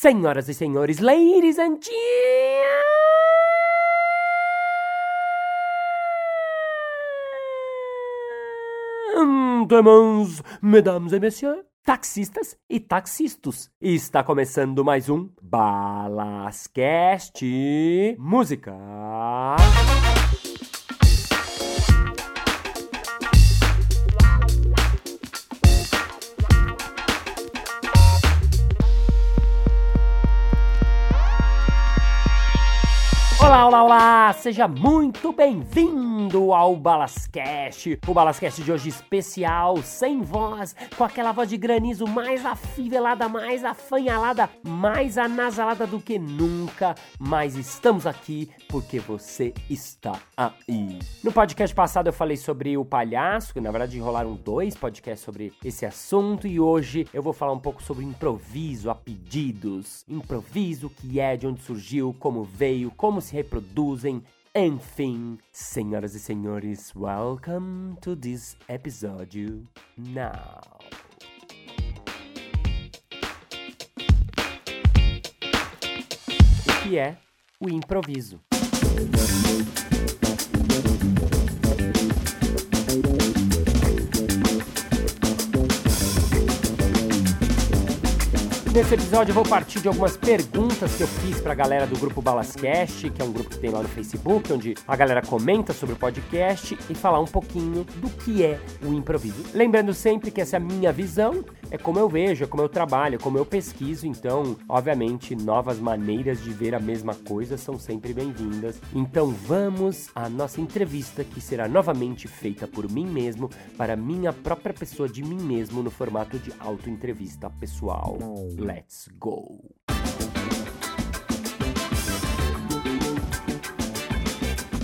Senhoras e senhores, ladies and gentlemen, mesdames et messieurs, taxistas e taxistas. Está começando mais um Balascast Música. Olá, olá, olá! Seja muito bem-vindo ao Balascast, o Balascast de hoje especial, sem voz, com aquela voz de granizo mais afivelada, mais afanhalada, mais anasalada do que nunca, mas estamos aqui porque você está aí. No podcast passado eu falei sobre o palhaço, que na verdade rolaram dois podcasts sobre esse assunto, e hoje eu vou falar um pouco sobre improviso a pedidos. Improviso, que é, de onde surgiu, como veio, como se reproduzem. Enfim, senhoras e senhores, welcome to this episode now. O que é o improviso? Nesse episódio eu vou partir de algumas perguntas que eu fiz pra galera do grupo Balascast, que é um grupo que tem lá no Facebook, onde a galera comenta sobre o podcast e falar um pouquinho do que é o improviso. Lembrando sempre que essa é a minha visão, é como eu vejo, é como eu trabalho, é como eu pesquiso, então, obviamente, novas maneiras de ver a mesma coisa são sempre bem-vindas. Então vamos à nossa entrevista que será novamente feita por mim mesmo para minha própria pessoa de mim mesmo no formato de autoentrevista pessoal. Let's go!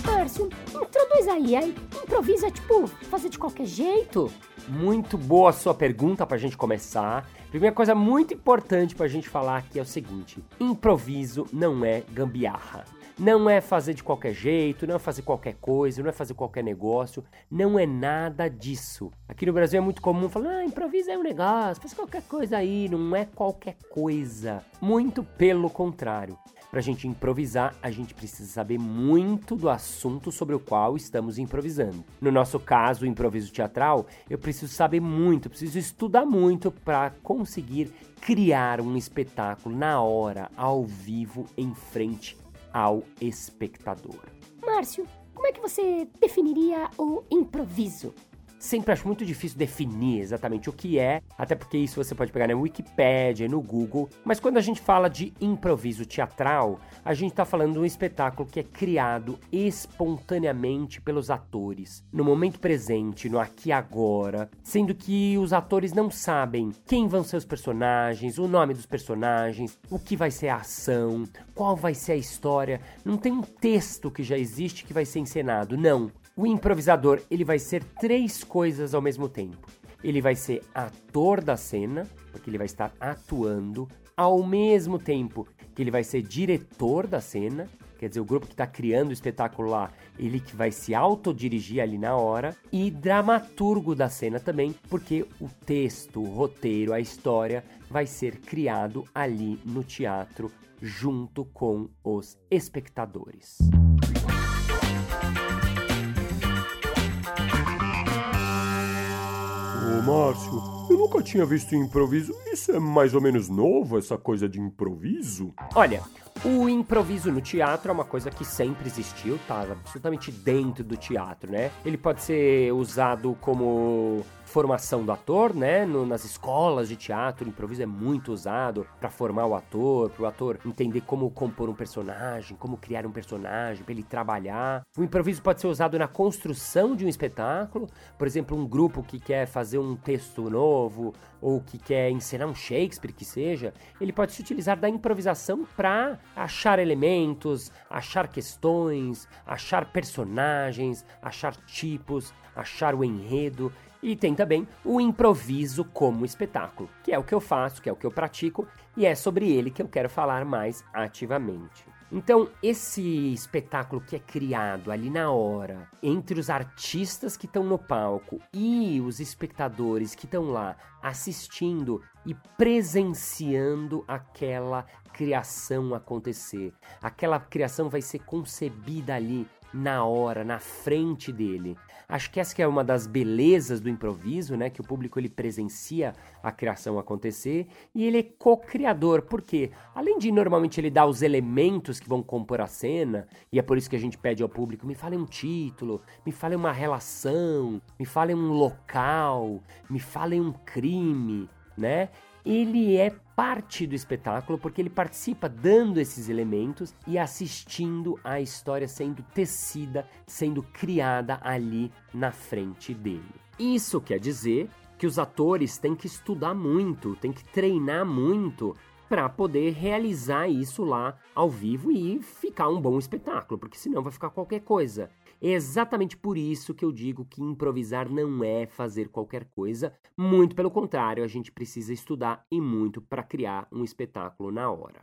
Márcio, introduz aí, aí. Improvisa, tipo, fazer de qualquer jeito. Muito boa a sua pergunta pra gente começar. Primeira coisa muito importante pra gente falar aqui é o seguinte: improviso não é gambiarra. Não é fazer de qualquer jeito, não é fazer qualquer coisa, não é fazer qualquer negócio, não é nada disso. Aqui no Brasil é muito comum falar, ah, improvisa é um negócio, faz qualquer coisa aí, não é qualquer coisa. Muito pelo contrário. Para a gente improvisar, a gente precisa saber muito do assunto sobre o qual estamos improvisando. No nosso caso, o improviso teatral, eu preciso saber muito, preciso estudar muito para conseguir criar um espetáculo na hora, ao vivo, em frente ao espectador. Márcio, como é que você definiria o improviso? Sempre acho muito difícil definir exatamente o que é, até porque isso você pode pegar na Wikipedia, no Google. Mas quando a gente fala de improviso teatral, a gente está falando de um espetáculo que é criado espontaneamente pelos atores, no momento presente, no aqui e agora, sendo que os atores não sabem quem vão ser os personagens, o nome dos personagens, o que vai ser a ação, qual vai ser a história. Não tem um texto que já existe que vai ser encenado, não. O improvisador, ele vai ser três coisas ao mesmo tempo. Ele vai ser ator da cena, porque ele vai estar atuando, ao mesmo tempo que ele vai ser diretor da cena, quer dizer, o grupo que está criando o espetáculo lá, ele que vai se autodirigir ali na hora, e dramaturgo da cena também, porque o texto, o roteiro, a história vai ser criado ali no teatro junto com os espectadores. Márcio, eu nunca tinha visto improviso. Isso é mais ou menos novo, essa coisa de improviso? Olha, o improviso no teatro é uma coisa que sempre existiu, tá absolutamente dentro do teatro, né? Ele pode ser usado como formação do ator, né? No, nas escolas de teatro, o improviso é muito usado para formar o ator, para o ator entender como compor um personagem, como criar um personagem, para ele trabalhar. O improviso pode ser usado na construção de um espetáculo, por exemplo, um grupo que quer fazer um texto novo ou que quer encenar um Shakespeare que seja, ele pode se utilizar da improvisação para achar elementos, achar questões, achar personagens, achar tipos, achar o enredo E tem também o improviso como espetáculo, que é o que eu faço, que é o que eu pratico, e é sobre ele que eu quero falar mais ativamente. Então, esse espetáculo que é criado ali na hora, entre os artistas que estão no palco e os espectadores que estão lá assistindo e presenciando aquela criação acontecer. Aquela criação vai ser concebida ali na hora, na frente dele. Acho que essa que é uma das belezas do improviso, né? Que o público ele presencia a criação acontecer e ele é co-criador, porque além de normalmente ele dar os elementos que vão compor a cena, e é por isso que a gente pede ao público, me fale um título, me fale uma relação, me fale um local, me fale um crime, né? Ele é parte do espetáculo porque ele participa dando esses elementos e assistindo a história sendo tecida, sendo criada ali na frente dele. Isso quer dizer que os atores têm que estudar muito, têm que treinar muito para poder realizar isso lá ao vivo e ficar um bom espetáculo, porque senão vai ficar qualquer coisa. É exatamente por isso que eu digo que improvisar não é fazer qualquer coisa, muito pelo contrário, a gente precisa estudar e muito para criar um espetáculo na hora.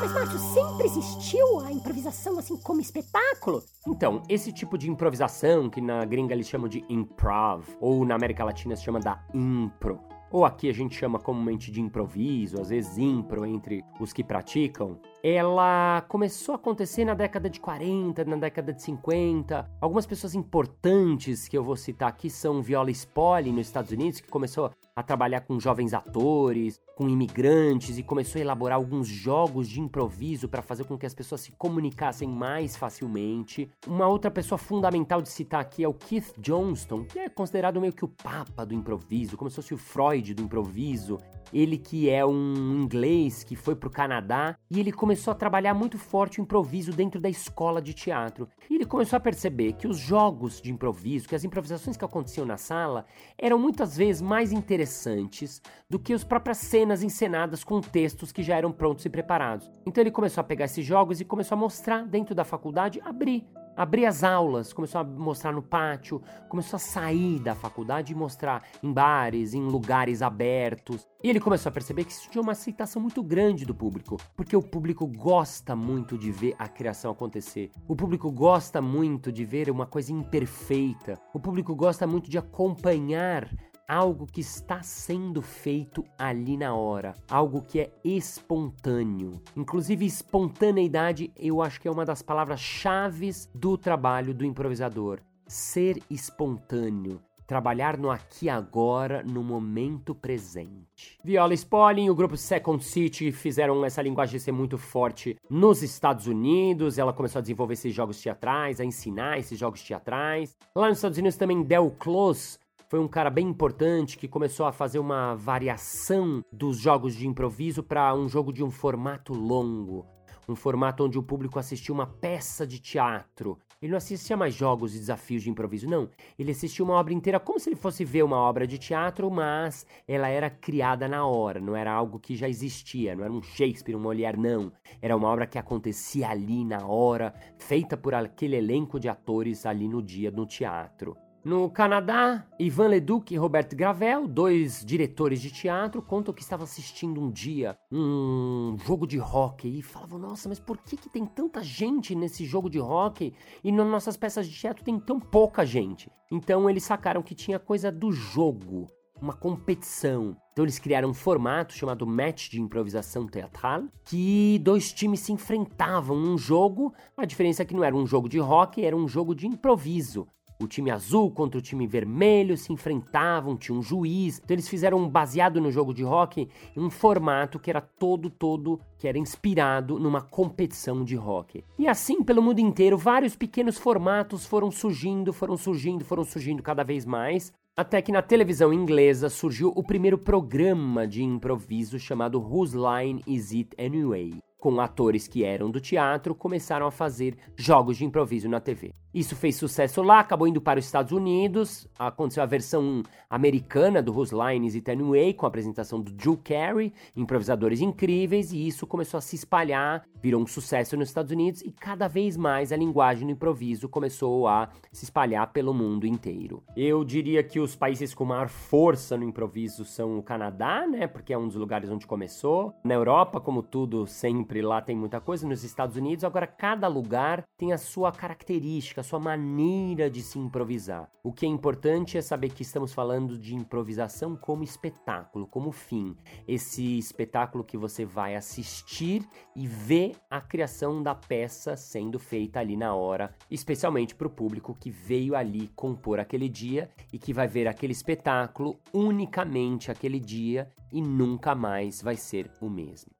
Mas, Márcio, sempre existiu a improvisação assim como espetáculo? Então, esse tipo de improvisação, que na gringa eles chamam de improv, ou na América Latina se chama da impro, ou aqui a gente chama comumente de improviso, às vezes impro entre os que praticam, ela começou a acontecer na década de 40, na década de 50. Algumas pessoas importantes que eu vou citar aqui são Viola Spolin nos Estados Unidos, que começou a trabalhar com jovens atores, com imigrantes e começou a elaborar alguns jogos de improviso para fazer com que as pessoas se comunicassem mais facilmente. Uma outra pessoa fundamental de citar aqui é o Keith Johnston, que é considerado meio que o papa do improviso, como se fosse o Freud do improviso. Ele que é um inglês que foi para o Canadá e ele começou a trabalhar muito forte o improviso dentro da escola de teatro. E ele começou a perceber que os jogos de improviso, que as improvisações que aconteciam na sala, eram muitas vezes mais interessantes do que as próprias cenas encenadas com textos que já eram prontos e preparados. Então ele começou a pegar esses jogos e começou a mostrar dentro da faculdade, abrir abrir as aulas, começou a mostrar no pátio, começou a sair da faculdade e mostrar em bares, em lugares abertos. E ele começou a perceber que isso tinha uma aceitação muito grande do público, porque o público gosta muito de ver a criação acontecer. O público gosta muito de ver uma coisa imperfeita. O público gosta muito de acompanhar algo que está sendo feito ali na hora, algo que é espontâneo. Inclusive, espontaneidade eu acho que é uma das palavras-chave do trabalho do improvisador. Ser espontâneo, trabalhar no aqui agora, no momento presente. Viola Spolin o grupo Second City fizeram essa linguagem ser muito forte nos Estados Unidos. Ela começou a desenvolver esses jogos teatrais, a ensinar esses jogos teatrais. Lá nos Estados Unidos também Del Close foi um cara bem importante que começou a fazer uma variação dos jogos de improviso para um jogo de um formato longo. Um formato onde o público assistia uma peça de teatro. Ele não assistia mais jogos e desafios de improviso, não. Ele assistia uma obra inteira como se ele fosse ver uma obra de teatro, mas ela era criada na hora, não era algo que já existia, não era um Shakespeare, um Molière, não. Era uma obra que acontecia ali na hora, feita por aquele elenco de atores ali no dia no teatro. No Canadá, Ivan Leduc e Robert Gravel, dois diretores de teatro, contam que estavam assistindo um dia um jogo de hockey e falavam: Nossa, mas por que, que tem tanta gente nesse jogo de hockey e nas nossas peças de teatro tem tão pouca gente? Então eles sacaram que tinha coisa do jogo, uma competição. Então eles criaram um formato chamado match de improvisação teatral, que dois times se enfrentavam num jogo. A diferença é que não era um jogo de hockey, era um jogo de improviso. O time azul contra o time vermelho se enfrentavam, tinha um juiz. Então eles fizeram baseado no jogo de hockey um formato que era todo todo que era inspirado numa competição de hockey. E assim, pelo mundo inteiro, vários pequenos formatos foram surgindo, foram surgindo, foram surgindo cada vez mais, até que na televisão inglesa surgiu o primeiro programa de improviso chamado Whose Line Is It Anyway? Com atores que eram do teatro, começaram a fazer jogos de improviso na TV. Isso fez sucesso lá, acabou indo para os Estados Unidos. Aconteceu a versão americana do Whose Lines e Way, com a apresentação do Drew Carey, improvisadores incríveis, e isso começou a se espalhar, virou um sucesso nos Estados Unidos, e cada vez mais a linguagem do improviso começou a se espalhar pelo mundo inteiro. Eu diria que os países com maior força no improviso são o Canadá, né? Porque é um dos lugares onde começou. Na Europa, como tudo, sempre lá tem muita coisa. Nos Estados Unidos, agora cada lugar tem a sua característica a sua maneira de se improvisar. O que é importante é saber que estamos falando de improvisação como espetáculo, como fim. Esse espetáculo que você vai assistir e ver a criação da peça sendo feita ali na hora, especialmente para o público que veio ali compor aquele dia e que vai ver aquele espetáculo unicamente aquele dia e nunca mais vai ser o mesmo.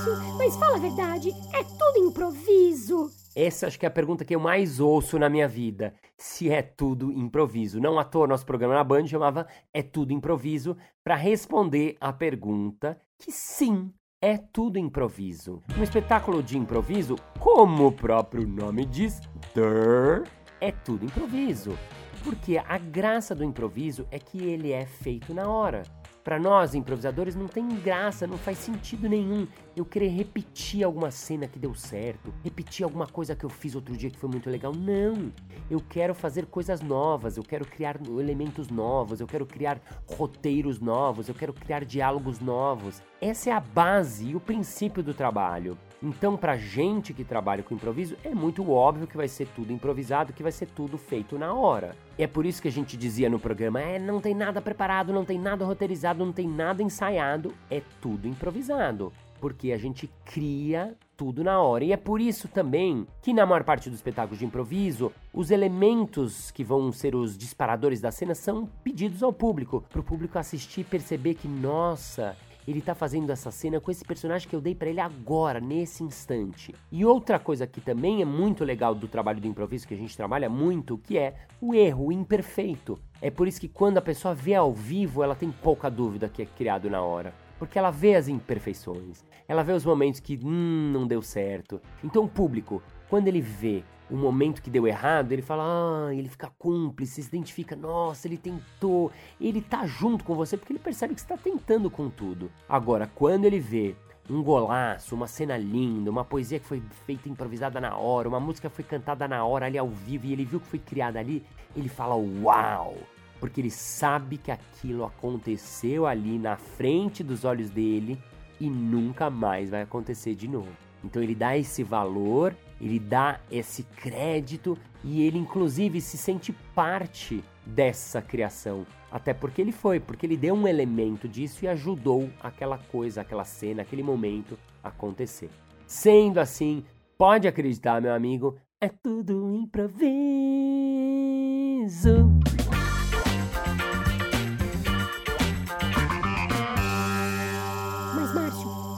Márcio, mas fala a verdade, é tudo improviso. Essa acho que é a pergunta que eu mais ouço na minha vida. Se é tudo improviso. Não à toa, nosso programa na Band chamava É Tudo Improviso, para responder a pergunta que sim, é tudo improviso. Um espetáculo de improviso, como o próprio nome diz, é tudo improviso. Porque a graça do improviso é que ele é feito na hora. Para nós, improvisadores, não tem graça, não faz sentido nenhum eu querer repetir alguma cena que deu certo, repetir alguma coisa que eu fiz outro dia que foi muito legal. Não! Eu quero fazer coisas novas, eu quero criar elementos novos, eu quero criar roteiros novos, eu quero criar diálogos novos. Essa é a base e o princípio do trabalho. Então, pra gente que trabalha com improviso, é muito óbvio que vai ser tudo improvisado, que vai ser tudo feito na hora. E é por isso que a gente dizia no programa: é, não tem nada preparado, não tem nada roteirizado, não tem nada ensaiado, é tudo improvisado. Porque a gente cria tudo na hora. E é por isso também que, na maior parte dos espetáculos de improviso, os elementos que vão ser os disparadores da cena são pedidos ao público, para o público assistir e perceber que, nossa, ele tá fazendo essa cena com esse personagem que eu dei para ele agora, nesse instante. E outra coisa que também é muito legal do trabalho do improviso, que a gente trabalha muito, que é o erro, o imperfeito. É por isso que quando a pessoa vê ao vivo, ela tem pouca dúvida que é criado na hora. Porque ela vê as imperfeições, ela vê os momentos que hum, não deu certo. Então o público, quando ele vê o momento que deu errado, ele fala, ah, ele fica cúmplice, se identifica, nossa, ele tentou, ele tá junto com você porque ele percebe que você tá tentando com tudo. Agora, quando ele vê um golaço, uma cena linda, uma poesia que foi feita improvisada na hora, uma música que foi cantada na hora ali ao vivo e ele viu que foi criada ali, ele fala uau! Porque ele sabe que aquilo aconteceu ali na frente dos olhos dele e nunca mais vai acontecer de novo. Então ele dá esse valor, ele dá esse crédito e ele inclusive se sente parte dessa criação. Até porque ele foi, porque ele deu um elemento disso e ajudou aquela coisa, aquela cena, aquele momento acontecer. Sendo assim, pode acreditar, meu amigo, é tudo improviso.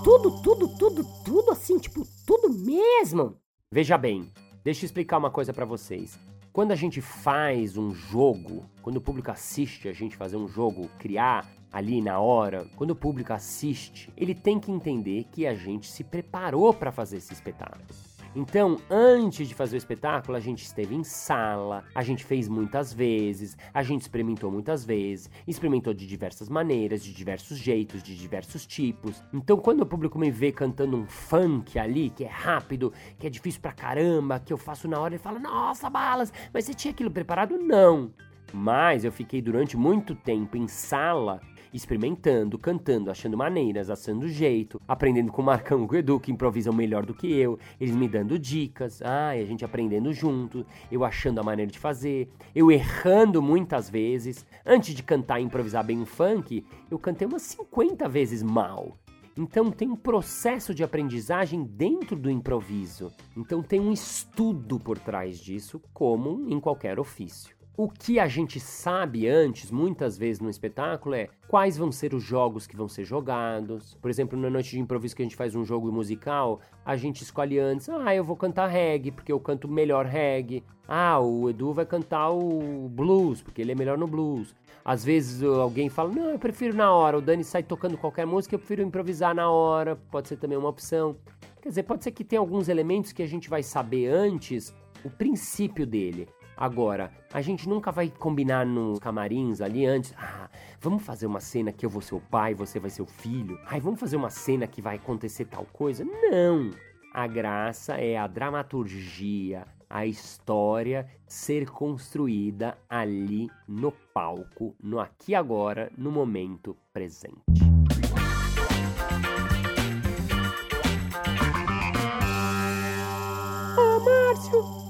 Tudo, tudo, tudo, tudo assim, tipo, tudo mesmo. Veja bem, deixa eu explicar uma coisa para vocês. Quando a gente faz um jogo, quando o público assiste a gente fazer um jogo, criar ali na hora, quando o público assiste, ele tem que entender que a gente se preparou para fazer esse espetáculo. Então, antes de fazer o espetáculo, a gente esteve em sala, a gente fez muitas vezes, a gente experimentou muitas vezes, experimentou de diversas maneiras, de diversos jeitos, de diversos tipos. Então, quando o público me vê cantando um funk ali, que é rápido, que é difícil pra caramba, que eu faço na hora, ele fala: Nossa, balas, mas você tinha aquilo preparado? Não. Mas eu fiquei durante muito tempo em sala experimentando, cantando, achando maneiras, achando jeito, aprendendo com o Marcão e o Edu, que improvisam melhor do que eu, eles me dando dicas, ai, a gente aprendendo junto, eu achando a maneira de fazer, eu errando muitas vezes. Antes de cantar e improvisar bem um funk, eu cantei umas 50 vezes mal. Então tem um processo de aprendizagem dentro do improviso. Então tem um estudo por trás disso, como em qualquer ofício. O que a gente sabe antes, muitas vezes no espetáculo, é quais vão ser os jogos que vão ser jogados. Por exemplo, na noite de improviso que a gente faz um jogo musical, a gente escolhe antes, ah, eu vou cantar reggae, porque eu canto melhor reggae. Ah, o Edu vai cantar o blues, porque ele é melhor no blues. Às vezes alguém fala, não, eu prefiro na hora. O Dani sai tocando qualquer música, eu prefiro improvisar na hora. Pode ser também uma opção. Quer dizer, pode ser que tenha alguns elementos que a gente vai saber antes o princípio dele. Agora, a gente nunca vai combinar nos camarins ali antes. Ah, vamos fazer uma cena que eu vou ser o pai, você vai ser o filho. Ai, vamos fazer uma cena que vai acontecer tal coisa. Não! A graça é a dramaturgia, a história ser construída ali no palco, no aqui e agora, no momento presente. Ah, Márcio,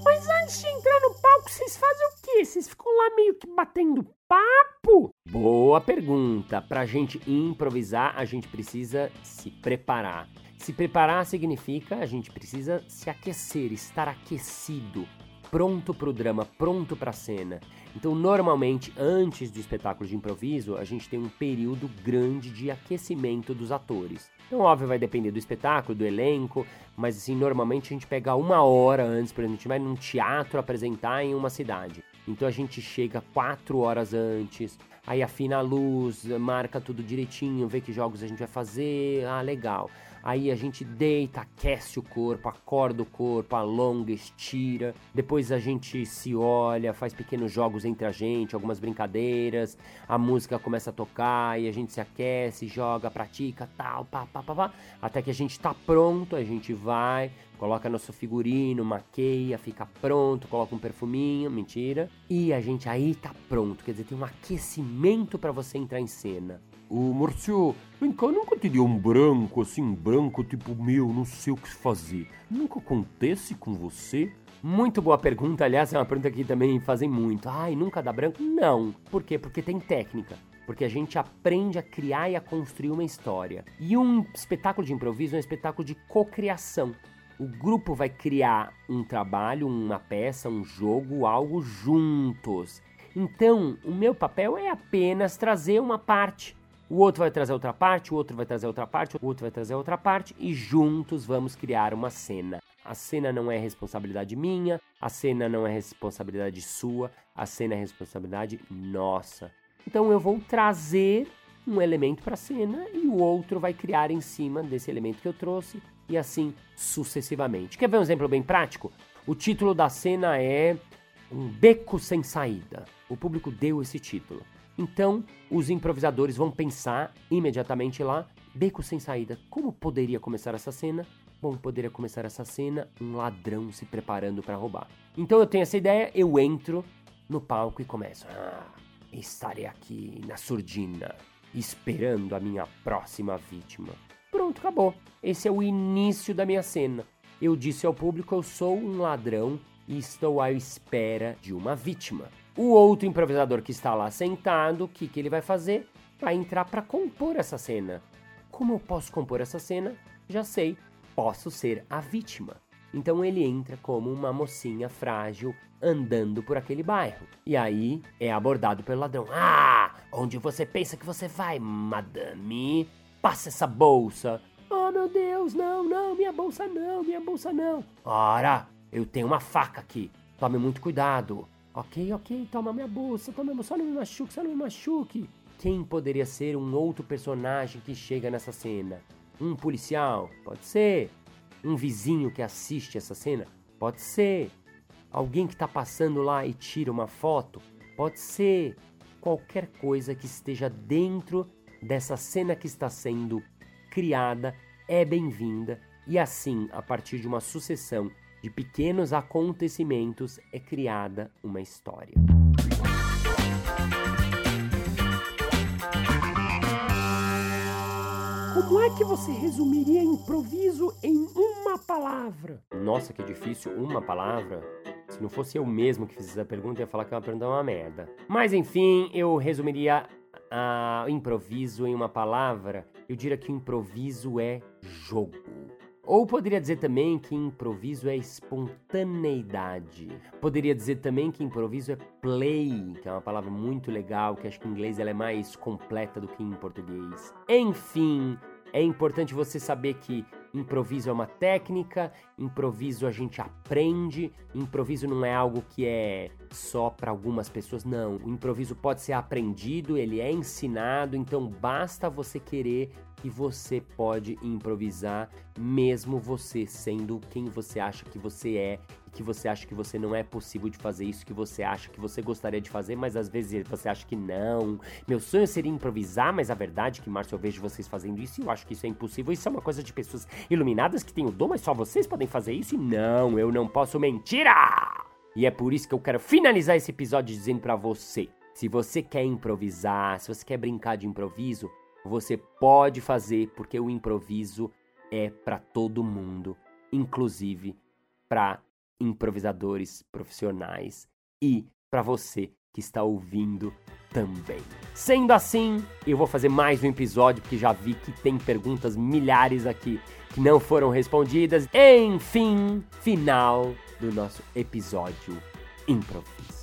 vocês fazem o quê? Vocês ficam lá meio que batendo papo? Boa pergunta. Pra gente improvisar, a gente precisa se preparar. Se preparar significa a gente precisa se aquecer, estar aquecido, pronto para o drama, pronto para a cena. Então, normalmente, antes do espetáculo de improviso, a gente tem um período grande de aquecimento dos atores. Então, óbvio, vai depender do espetáculo, do elenco, mas assim, normalmente a gente pega uma hora antes, por exemplo, a gente vai num teatro apresentar em uma cidade. Então a gente chega quatro horas antes, aí afina a luz, marca tudo direitinho, vê que jogos a gente vai fazer, ah, legal. Aí a gente deita, aquece o corpo, acorda o corpo, alonga, estira. Depois a gente se olha, faz pequenos jogos entre a gente, algumas brincadeiras. A música começa a tocar e a gente se aquece, joga, pratica, tal, pá, pá, pá, pá. Até que a gente tá pronto, a gente vai, coloca nosso figurino, maqueia, fica pronto, coloca um perfuminho, mentira. E a gente aí tá pronto, quer dizer, tem um aquecimento para você entrar em cena. Ô, Márcio, vem cá, nunca te deu um branco, assim, branco, tipo, meu, não sei o que fazer. Nunca acontece com você? Muito boa pergunta, aliás, é uma pergunta que também fazem muito. Ai, nunca dá branco? Não. Por quê? Porque tem técnica. Porque a gente aprende a criar e a construir uma história. E um espetáculo de improviso é um espetáculo de cocriação. O grupo vai criar um trabalho, uma peça, um jogo, algo juntos. Então, o meu papel é apenas trazer uma parte o outro vai trazer outra parte, o outro vai trazer outra parte, o outro vai trazer outra parte e juntos vamos criar uma cena. A cena não é responsabilidade minha, a cena não é responsabilidade sua, a cena é responsabilidade nossa. Então eu vou trazer um elemento para a cena e o outro vai criar em cima desse elemento que eu trouxe e assim sucessivamente. Quer ver um exemplo bem prático? O título da cena é Um Beco Sem Saída. O público deu esse título. Então, os improvisadores vão pensar imediatamente lá, beco sem saída. Como poderia começar essa cena? Bom, poderia começar essa cena um ladrão se preparando para roubar. Então eu tenho essa ideia, eu entro no palco e começo. Ah, estarei aqui na surdina, esperando a minha próxima vítima. Pronto, acabou. Esse é o início da minha cena. Eu disse ao público: eu sou um ladrão e estou à espera de uma vítima. O outro improvisador que está lá sentado, o que, que ele vai fazer? Vai entrar para compor essa cena. Como eu posso compor essa cena? Já sei, posso ser a vítima. Então ele entra como uma mocinha frágil andando por aquele bairro. E aí é abordado pelo ladrão. Ah, onde você pensa que você vai, madame? Passa essa bolsa. Oh meu Deus, não, não, minha bolsa não, minha bolsa não. Ora, eu tenho uma faca aqui. Tome muito cuidado. Ok, ok, toma minha bolsa, toma só não me machuque, só não me machuque. Quem poderia ser um outro personagem que chega nessa cena? Um policial? Pode ser. Um vizinho que assiste essa cena? Pode ser. Alguém que está passando lá e tira uma foto? Pode ser. Qualquer coisa que esteja dentro dessa cena que está sendo criada é bem-vinda e assim, a partir de uma sucessão de pequenos acontecimentos é criada uma história. Como é que você resumiria improviso em uma palavra? Nossa, que difícil, uma palavra. Se não fosse eu mesmo que fiz essa pergunta, eu ia falar que é uma pergunta uma merda. Mas enfim, eu resumiria o improviso em uma palavra. Eu diria que o improviso é jogo. Ou poderia dizer também que improviso é espontaneidade. Poderia dizer também que improviso é play, que é uma palavra muito legal, que acho que em inglês ela é mais completa do que em português. Enfim, é importante você saber que improviso é uma técnica, improviso a gente aprende, improviso não é algo que é só para algumas pessoas, não. O improviso pode ser aprendido, ele é ensinado, então basta você querer que você pode improvisar, mesmo você sendo quem você acha que você é e que você acha que você não é possível de fazer isso que você acha que você gostaria de fazer, mas às vezes você acha que não. Meu sonho seria improvisar, mas a verdade é que, Márcio, eu vejo vocês fazendo isso e eu acho que isso é impossível. Isso é uma coisa de pessoas iluminadas que têm o dom, mas só vocês podem fazer isso e não, eu não posso. Mentira! E é por isso que eu quero finalizar esse episódio dizendo para você: se você quer improvisar, se você quer brincar de improviso, você pode fazer porque o improviso é para todo mundo, inclusive para improvisadores profissionais e para você que está ouvindo também. Sendo assim, eu vou fazer mais um episódio porque já vi que tem perguntas milhares aqui que não foram respondidas. Enfim, final do nosso episódio improviso.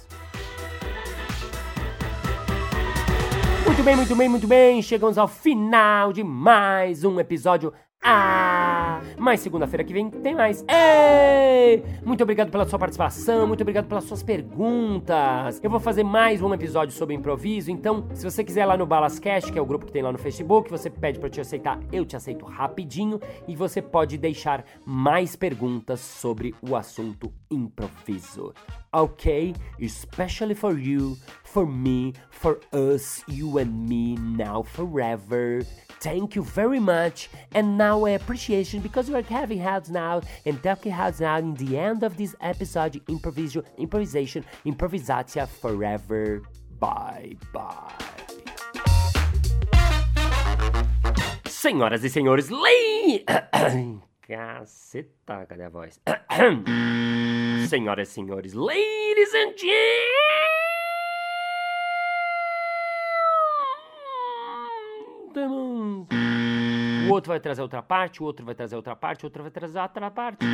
Muito bem, muito bem, muito bem. Chegamos ao final de mais um episódio. Ah! Mas segunda-feira que vem tem mais. Ei! Muito obrigado pela sua participação, muito obrigado pelas suas perguntas. Eu vou fazer mais um episódio sobre improviso, então, se você quiser lá no Balascast, que é o grupo que tem lá no Facebook, você pede para te aceitar, eu te aceito rapidinho e você pode deixar mais perguntas sobre o assunto improviso. Ok? Especially for you, for me, for us, you and me, now forever. Thank you very much. And now I appreciation because we're having house now and talking house now in the end of this episode. Improvisation, improvisation, improvisatia forever. Bye bye. Senhoras e senhores, lei. Caceta, cadê a voz? Senhoras e senhores, ladies and gentlemen. O outro vai trazer outra parte, o outro vai trazer outra parte, o outro vai trazer outra parte.